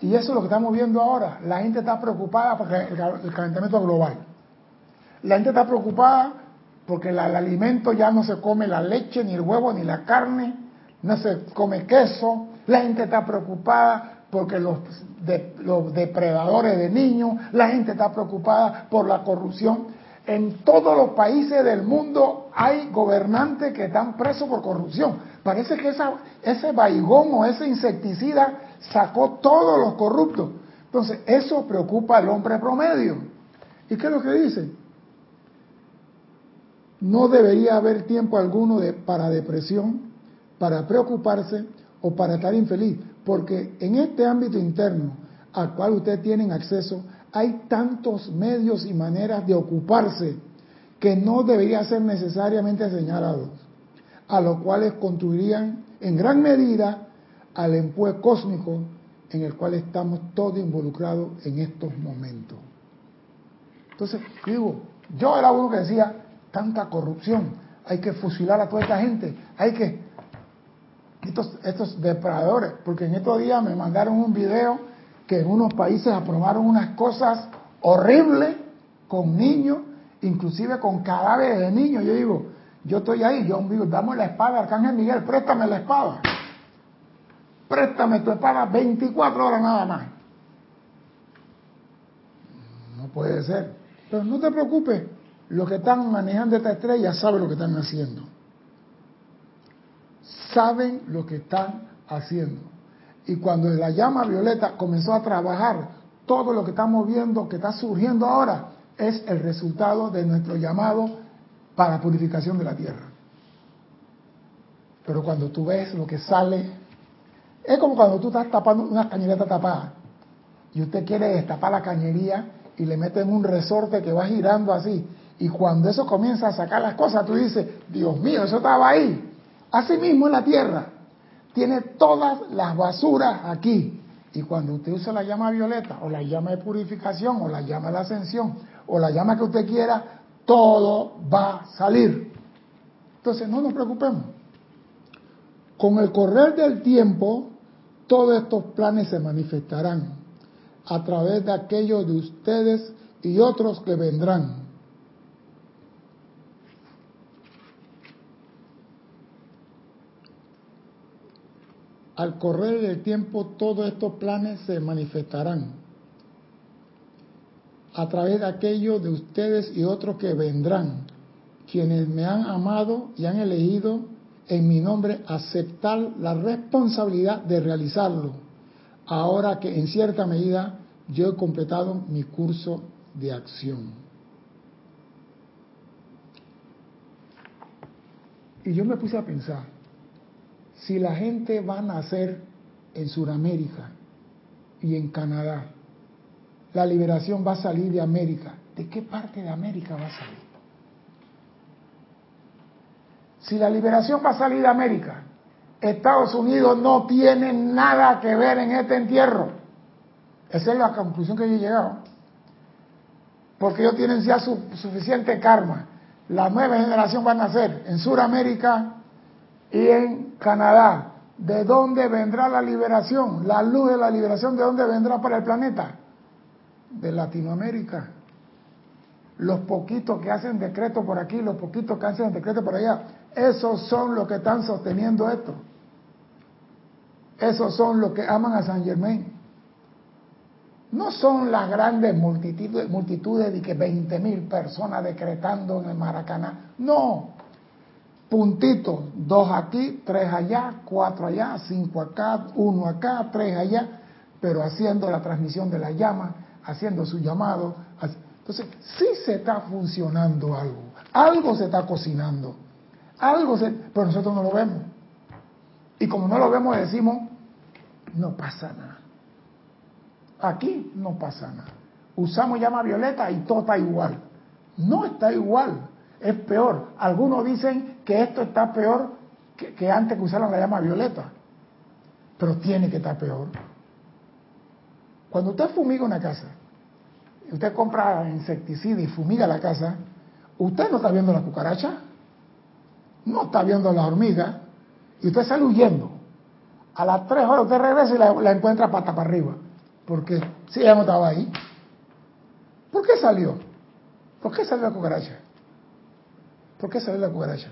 Y eso es lo que estamos viendo ahora. La gente está preocupada por el calentamiento global. La gente está preocupada porque el alimento ya no se come la leche, ni el huevo, ni la carne, no se come queso. La gente está preocupada porque los, los depredadores de niños, la gente está preocupada por la corrupción. En todos los países del mundo hay gobernantes que están presos por corrupción. Parece que esa, ese baigón o ese insecticida sacó todos los corruptos. Entonces, eso preocupa al hombre promedio. ¿Y qué es lo que dice? No debería haber tiempo alguno de, para depresión, para preocuparse o para estar infeliz, porque en este ámbito interno al cual ustedes tienen acceso, hay tantos medios y maneras de ocuparse que no debería ser necesariamente señalados, a los cuales contribuirían en gran medida al empuje cósmico en el cual estamos todos involucrados en estos momentos. Entonces, digo, yo era uno que decía, tanta corrupción, hay que fusilar a toda esta gente, hay que... Estos, estos depredadores, porque en estos días me mandaron un video que en unos países aprobaron unas cosas horribles con niños, inclusive con cadáveres de niños. Yo digo, yo estoy ahí, yo digo, dame la espada, Arcángel Miguel, préstame la espada. Préstame tu espada 24 horas nada más. No puede ser. Pero no te preocupes, los que están manejando esta estrella saben lo que están haciendo. Saben lo que están haciendo. Y cuando la llama violeta comenzó a trabajar, todo lo que estamos viendo, que está surgiendo ahora, es el resultado de nuestro llamado para purificación de la tierra. Pero cuando tú ves lo que sale, es como cuando tú estás tapando una cañería tapada y usted quiere destapar la cañería y le meten un resorte que va girando así. Y cuando eso comienza a sacar las cosas, tú dices, Dios mío, eso estaba ahí. Así mismo en la tierra tiene todas las basuras aquí. Y cuando usted usa la llama violeta, o la llama de purificación, o la llama de ascensión, o la llama que usted quiera, todo va a salir. Entonces, no nos preocupemos. Con el correr del tiempo, todos estos planes se manifestarán a través de aquellos de ustedes y otros que vendrán. Al correr del tiempo todos estos planes se manifestarán a través de aquellos de ustedes y otros que vendrán, quienes me han amado y han elegido en mi nombre aceptar la responsabilidad de realizarlo, ahora que en cierta medida yo he completado mi curso de acción. Y yo me puse a pensar, si la gente va a nacer en Sudamérica y en Canadá, la liberación va a salir de América, ¿de qué parte de América va a salir? Si la liberación va a salir de América, Estados Unidos no tiene nada que ver en este entierro. Esa es la conclusión que yo he llegado. Porque ellos tienen ya su, suficiente karma. La nueva generación va a nacer en Sudamérica y en Canadá. ¿De dónde vendrá la liberación? La luz de la liberación, ¿de dónde vendrá para el planeta? De Latinoamérica. Los poquitos que hacen decreto por aquí, los poquitos que hacen decreto por allá, esos son los que están sosteniendo esto. Esos son los que aman a San Germain. No son las grandes multitudes, multitudes de que 20 mil personas decretando en el Maracaná. No, puntitos, dos aquí, tres allá, cuatro allá, cinco acá, uno acá, tres allá, pero haciendo la transmisión de la llama, haciendo su llamado. Entonces, sí se está funcionando algo, algo se está cocinando, algo se, pero nosotros no lo vemos. Y como no lo vemos, decimos, no pasa nada. Aquí no pasa nada. Usamos llama violeta y todo está igual. No está igual es peor. Algunos dicen que esto está peor que, antes que usaron la llama violeta, pero tiene que estar peor. Cuando usted fumiga una casa, usted compra insecticida y fumiga la casa, usted no está viendo la cucaracha, no está viendo la hormiga, y usted sale huyendo. A las tres horas usted regresa y la, encuentra pata para arriba. porque Si ella no estaba ahí. ¿Por qué salió? ¿Por qué salió la cucaracha? ¿Por qué salió la cucaracha?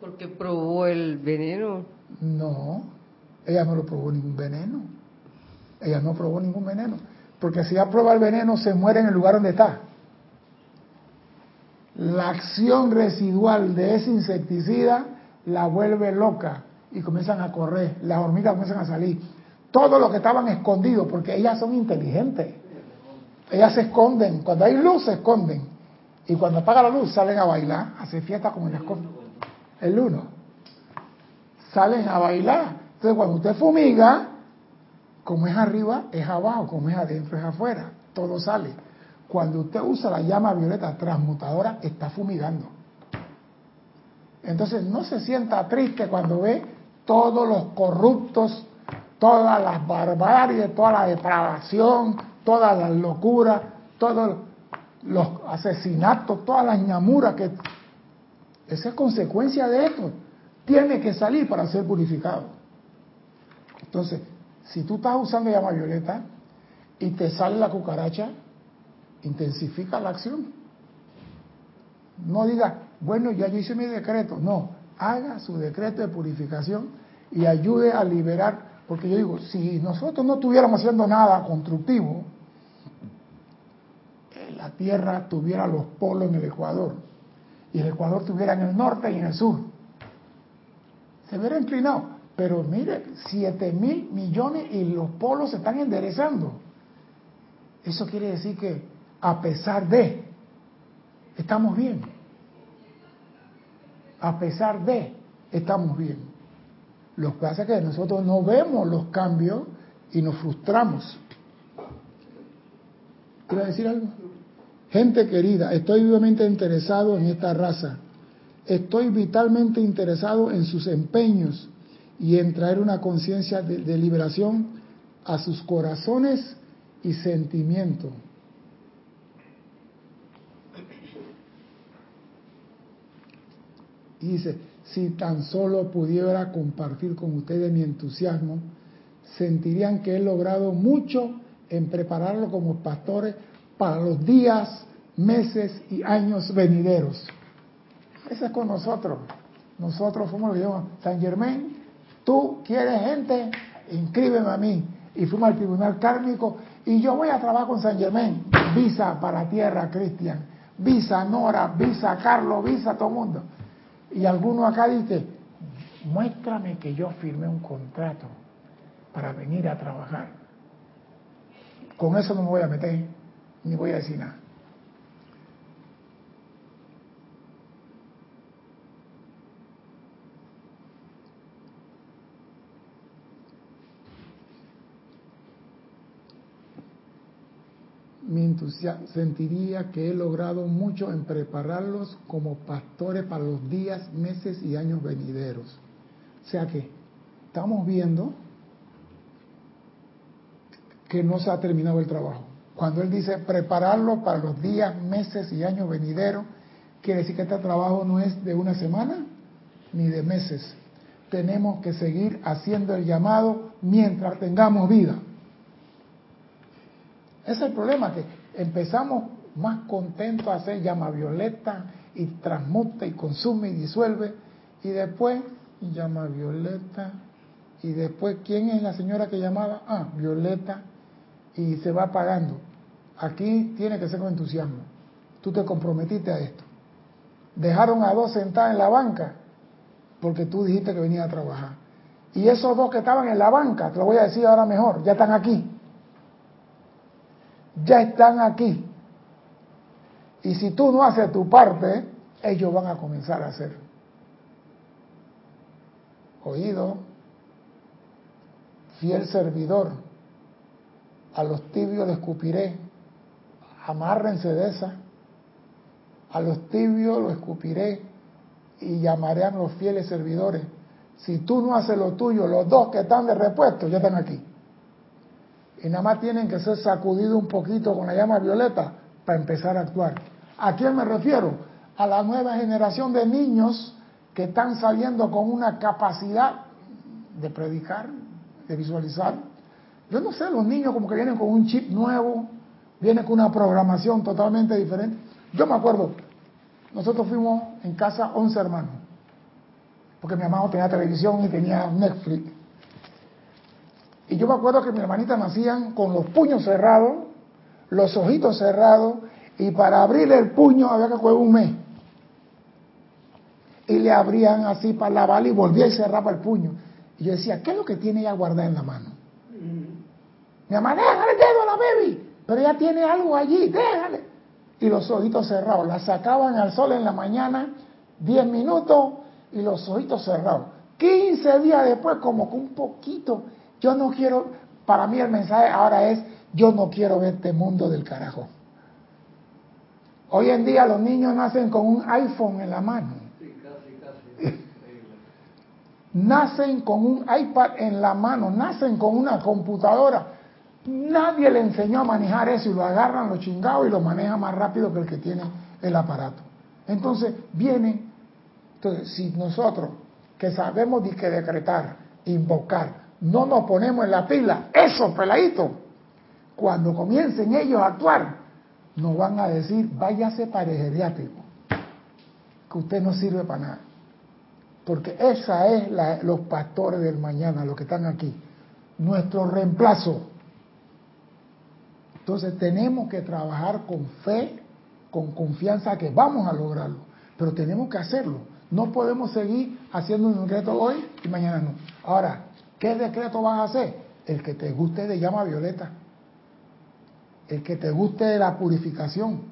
Porque probó el veneno. No, ella no lo probó ningún veneno. Ella no probó ningún veneno. Porque si ella prueba el veneno, se muere en el lugar donde está. La acción residual de ese insecticida la vuelve loca y comienzan a correr. Las hormigas comienzan a salir. Todo lo que estaban escondidos, porque ellas son inteligentes. Ellas se esconden. Cuando hay luz, se esconden. Y cuando apaga la luz, salen a bailar, a hacer fiesta como en las. El uno. Salen a bailar. Entonces, cuando usted fumiga, como es arriba, es abajo, como es adentro, es afuera. Todo sale. Cuando usted usa la llama violeta transmutadora, está fumigando. Entonces, no se sienta triste cuando ve todos los corruptos, todas las barbaries, toda la depravación, toda la locura, todos los asesinatos, todas las ñamuras que... Esa es consecuencia de esto. Tiene que salir para ser purificado. Entonces, si tú estás usando llama violeta y te sale la cucaracha, intensifica la acción. No diga, bueno, ya yo hice mi decreto. No, haga su decreto de purificación y ayude a liberar. Porque yo digo, si nosotros no estuviéramos haciendo nada constructivo, la Tierra tuviera los polos en el Ecuador y el Ecuador estuviera en el norte y en el sur. Se hubiera inclinado. Pero mire, 7 mil millones y los polos se están enderezando. Eso quiere decir que a pesar de, estamos bien. A pesar de, estamos bien. Lo que pasa es que nosotros no vemos los cambios y nos frustramos. ¿Quiero decir algo? Gente querida, estoy vivamente interesado en esta raza. Estoy vitalmente interesado en sus empeños y en traer una conciencia de, liberación a sus corazones y sentimientos. Dice, si tan solo pudiera compartir con ustedes mi entusiasmo, sentirían que he logrado mucho en prepararlo como pastores para los días, meses y años venideros. Ese es con nosotros. Nosotros fuimos lo que llamamos San Germain Tú quieres gente, inscríbeme a mí. Y fuimos al tribunal kármico y yo voy a trabajar con San Germán. Visa para tierra, Cristian. Visa Nora, visa Carlos, visa todo el mundo. Y alguno acá dice, muéstrame que yo firmé un contrato para venir a trabajar. Con eso no me voy a meter, ni voy a decir nada. mi entusiasmo, sentiría que he logrado mucho en prepararlos como pastores para los días, meses y años venideros. O sea que estamos viendo que no se ha terminado el trabajo. Cuando él dice prepararlo para los días, meses y años venideros, quiere decir que este trabajo no es de una semana ni de meses. Tenemos que seguir haciendo el llamado mientras tengamos vida. Ese es el problema, que empezamos más contentos a hacer llama violeta y transmuta y consume y disuelve, y después llama violeta, y después, ¿quién es la señora que llamaba? Ah, violeta, y se va apagando. Aquí tiene que ser con entusiasmo. Tú te comprometiste a esto. Dejaron a dos sentadas en la banca porque tú dijiste que venía a trabajar. Y esos dos que estaban en la banca, te lo voy a decir ahora mejor, ya están aquí ya están aquí. Y si tú no haces tu parte, ellos van a comenzar a hacer. Oído, fiel servidor, a los tibios les escupiré, amárrense de esa, a los tibios los escupiré y llamaré a los fieles servidores. Si tú no haces lo tuyo, los dos que están de repuesto ya están aquí y nada más tienen que ser sacudidos un poquito con la llama violeta para empezar a actuar. ¿A quién me refiero? A la nueva generación de niños que están saliendo con una capacidad de predicar, de visualizar. Yo no sé, los niños como que vienen con un chip nuevo, vienen con una programación totalmente diferente. Yo me acuerdo, nosotros fuimos en casa 11 hermanos, porque mi hermano tenía televisión y tenía Netflix. Y yo me acuerdo que mi hermanita nacían con los puños cerrados, los ojitos cerrados, y para abrir el puño había que coger un mes. Y le abrían así para la bala y volvía y cerraba el puño. Y yo decía, ¿qué es lo que tiene ella guardada en la mano? Mi mamá, déjale el dedo a la baby, pero ella tiene algo allí, déjale. Y los ojitos cerrados, la sacaban al sol en la mañana, 10 minutos y los ojitos cerrados. 15 días después, como que un poquito, yo no quiero, para mí el mensaje ahora es, yo no quiero ver este mundo del carajo. Hoy en día los niños nacen con un iPhone en la mano. Sí, casi, casi. nacen con un iPad en la mano, nacen con una computadora. Nadie le enseñó a manejar eso y lo agarran los chingados y lo maneja más rápido que el que tiene el aparato. Entonces vienen, entonces si nosotros que sabemos de que decretar, invocar, no nos ponemos en la pila, esos peladitos, cuando comiencen ellos a actuar, nos van a decir, váyase para el geriátrico, que usted no sirve para nada. Porque esa es los pastores del mañana, los que están aquí. Nuestro reemplazo. Entonces tenemos que trabajar con fe, con confianza que vamos a lograrlo, pero tenemos que hacerlo. No podemos seguir haciendo un decreto hoy y mañana no. Ahora, ¿qué decreto vas a hacer? El que te guste de llama violeta. El que te guste de la purificación.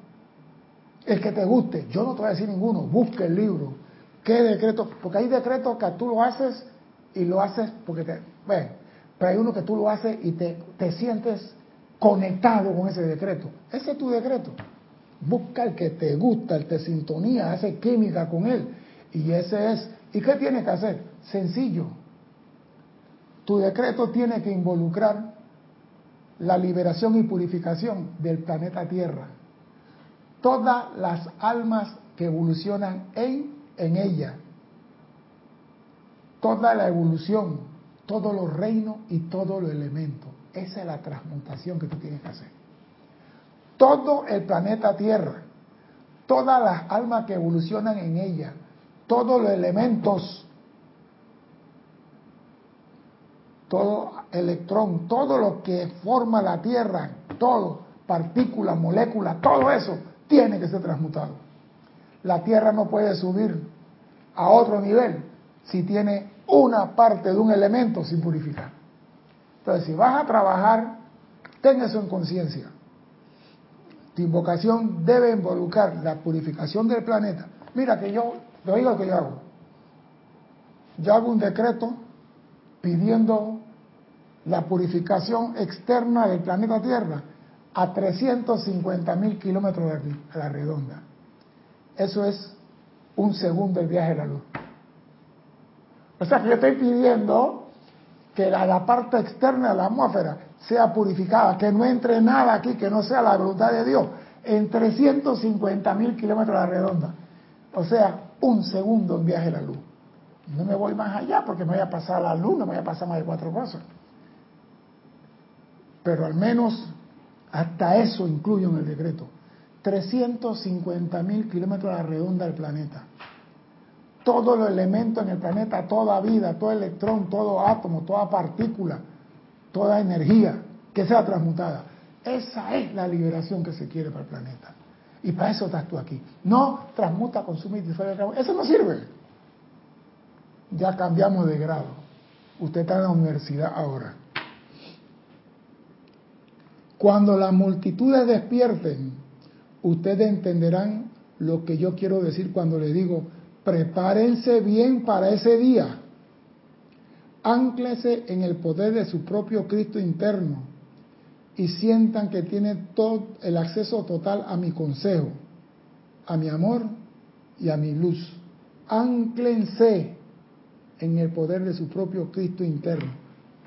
El que te guste. Yo no te voy a decir ninguno. Busque el libro. ¿Qué decreto? Porque hay decretos que tú lo haces y lo haces porque te... Bueno, pero hay uno que tú lo haces y te, te sientes conectado con ese decreto. Ese es tu decreto. Busca el que te gusta, el que te sintonía, hace química con él. Y ese es. ¿Y qué tienes que hacer? Sencillo. Tu decreto tiene que involucrar la liberación y purificación del planeta Tierra. Todas las almas que evolucionan en, en ella. Toda la evolución, todos los reinos y todos los elementos. Esa es la transmutación que tú tienes que hacer. Todo el planeta Tierra, todas las almas que evolucionan en ella, todos los elementos, todo electrón, todo lo que forma la Tierra, todo, partículas, moléculas, todo eso tiene que ser transmutado. La Tierra no puede subir a otro nivel si tiene una parte de un elemento sin purificar. Entonces, si vas a trabajar, ten eso en conciencia. Tu invocación debe involucrar la purificación del planeta. Mira que yo, te oigo lo que yo hago. Yo hago un decreto pidiendo la purificación externa del planeta Tierra a 350 mil kilómetros de aquí, a la redonda. Eso es un segundo el viaje de la luz. O sea que yo estoy pidiendo que la, parte externa de la atmósfera sea purificada, que no entre nada aquí, que no sea la voluntad de Dios, en 350 mil kilómetros a la redonda. O sea, un segundo en viaje a la luz. No me voy más allá porque me voy a pasar la luz, no me voy a pasar más de cuatro cosas. Pero al menos hasta eso incluyo en el decreto. 350 mil kilómetros a la redonda del planeta todos los elementos en el planeta, toda vida, todo electrón, todo átomo, toda partícula, toda energía que sea transmutada. Esa es la liberación que se quiere para el planeta. Y para eso estás tú aquí. No transmuta, consume y disfruta. Eso no sirve. Ya cambiamos de grado. Usted está en la universidad ahora. Cuando las multitudes despierten, ustedes entenderán lo que yo quiero decir cuando le digo, prepárense bien para ese día. Ánclese en el poder de su propio Cristo interno y sientan que tienen todo el acceso total a mi consejo, a mi amor y a mi luz. Ánclense en el poder de su propio Cristo interno.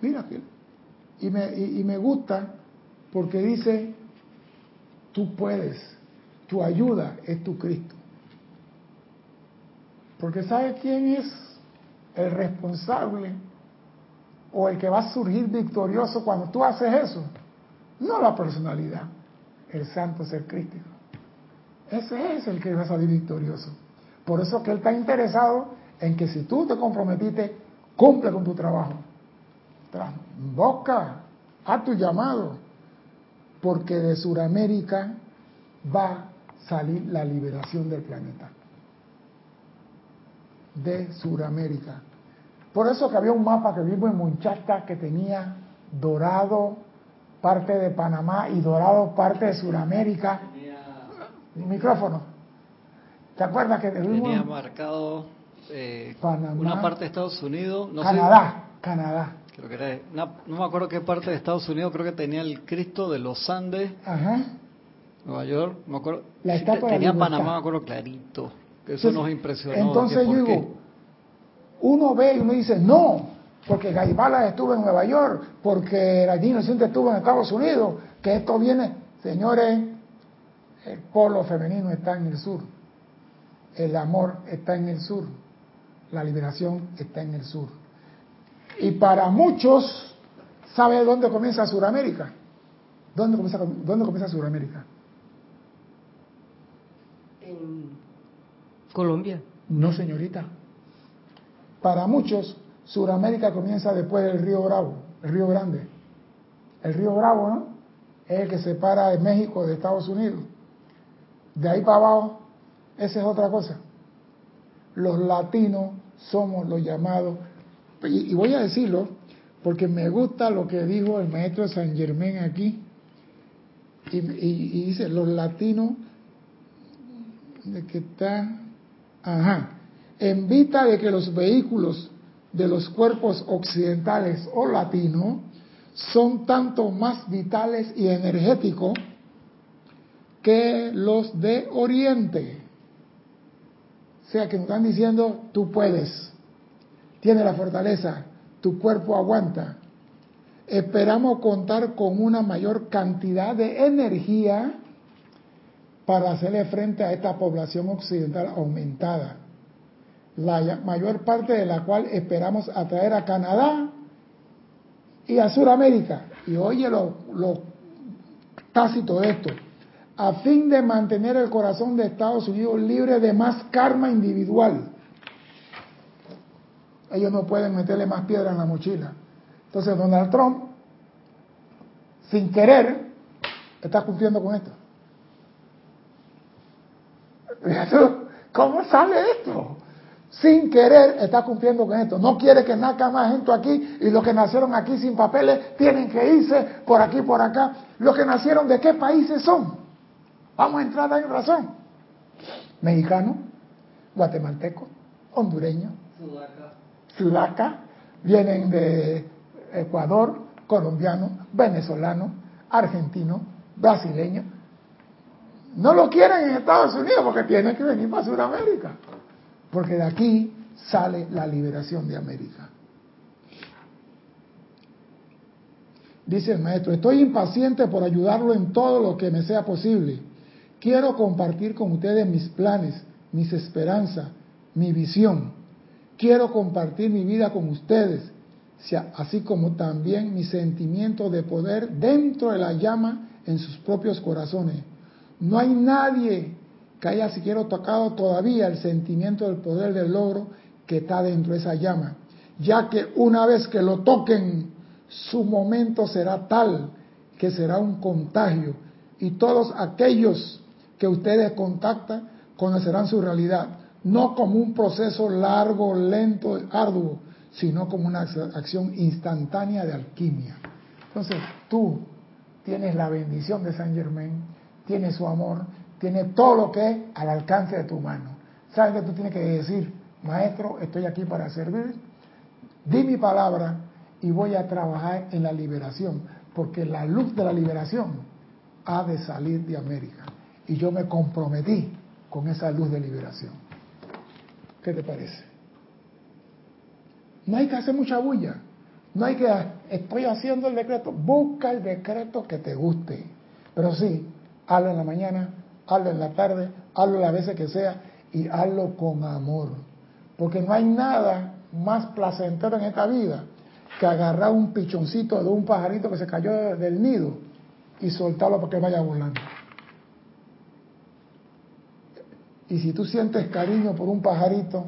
Mira, y y me gusta porque dice, tú puedes, tu ayuda es tu Cristo. Porque ¿sabe quién es el responsable o el que va a surgir victorioso cuando tú haces eso? No la personalidad, el santo ser crítico. Ese es el que va a salir victorioso. Por eso que él está interesado en que si tú te comprometiste, cumple con tu trabajo. Boca a tu llamado, porque de Sudamérica va a salir la liberación del planeta. De Sudamérica. Por eso que había un mapa que vimos en Munchasta que tenía dorado parte de Panamá y dorado parte de Sudamérica. Micrófono. ¿Te acuerdas que tenía marcado eh, una parte de Estados Unidos? Canadá, Canadá. Creo que era, no me acuerdo qué parte de Estados Unidos, creo que tenía el Cristo de los Andes. Ajá. Nueva York, me acuerdo. La estatua tenía Panamá, me acuerdo clarito. Eso nos impresionó. Entonces yo digo, uno ve y uno dice, no, porque Gaibala estuvo en Nueva York, porque la Inocente estuvo en Estados Unidos, que esto viene, señores, el polo femenino está en el sur, el amor está en el sur, la liberación está en el sur. Y para muchos, ¿sabe dónde comienza Sudamérica? ¿Dónde comienza, dónde comienza Sudamérica? En Colombia. No, señorita. Para muchos, Sudamérica comienza después del río Bravo, el río Grande. El río Bravo, ¿no? Es el que separa México de Estados Unidos. De ahí para abajo, esa es otra cosa. Los latinos somos los llamados, y, voy a decirlo, porque me gusta lo que dijo el maestro San Germán aquí, y, y dice, los latinos, de que está, ajá, en vista de que los vehículos de los cuerpos occidentales o latinos son tanto más vitales y energéticos que los de Oriente. O sea que nos están diciendo, tú puedes, tienes la fortaleza, tu cuerpo aguanta. Esperamos contar con una mayor cantidad de energía para hacerle frente a esta población occidental aumentada la mayor parte de la cual esperamos atraer a Canadá y a Sudamérica. Y oye lo, lo tácito de esto, a fin de mantener el corazón de Estados Unidos libre de más karma individual. Ellos no pueden meterle más piedra en la mochila. Entonces Donald Trump, sin querer, está cumpliendo con esto. (laughs) ¿Cómo sale esto? sin querer está cumpliendo con esto. No quiere que nazca más gente aquí y los que nacieron aquí sin papeles tienen que irse por aquí por acá. Los que nacieron de qué países son. Vamos a entrar en razón. Mexicano, guatemalteco, hondureño, sudaca. sudaca, vienen de Ecuador, colombiano, venezolano, argentino, brasileño. No lo quieren en Estados Unidos porque tienen que venir para Sudamérica porque de aquí sale la liberación de América. Dice el maestro, estoy impaciente por ayudarlo en todo lo que me sea posible. Quiero compartir con ustedes mis planes, mis esperanzas, mi visión. Quiero compartir mi vida con ustedes, así como también mi sentimiento de poder dentro de la llama en sus propios corazones. No hay nadie que haya siquiera tocado todavía el sentimiento del poder del logro que está dentro de esa llama, ya que una vez que lo toquen, su momento será tal que será un contagio y todos aquellos que ustedes contactan conocerán su realidad, no como un proceso largo, lento, arduo, sino como una acción instantánea de alquimia. Entonces, tú tienes la bendición de San Germain, tienes su amor, tiene todo lo que es al alcance de tu mano. ¿Sabes que tú tienes que decir, maestro, estoy aquí para servir? Di mi palabra y voy a trabajar en la liberación, porque la luz de la liberación ha de salir de América. Y yo me comprometí con esa luz de liberación. ¿Qué te parece? No hay que hacer mucha bulla. No hay que, estoy haciendo el decreto. Busca el decreto que te guste. Pero sí, hazlo en la mañana, hazlo en la tarde, hazlo las veces que sea y hazlo con amor. Porque no hay nada más placentero en esta vida que agarrar un pichoncito de un pajarito que se cayó del nido y soltarlo para que vaya volando. Y si tú sientes cariño por un pajarito,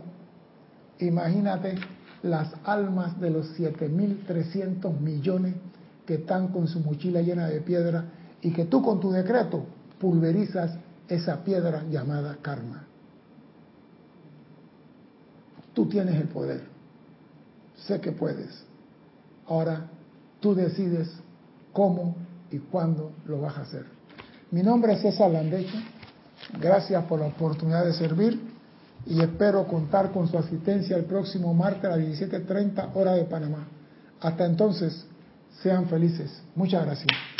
imagínate las almas de los 7.300 millones que están con su mochila llena de piedra y que tú con tu decreto pulverizas esa piedra llamada karma. Tú tienes el poder. Sé que puedes. Ahora tú decides cómo y cuándo lo vas a hacer. Mi nombre es César Landecho. Gracias por la oportunidad de servir y espero contar con su asistencia el próximo martes a las 17.30 hora de Panamá. Hasta entonces, sean felices. Muchas gracias.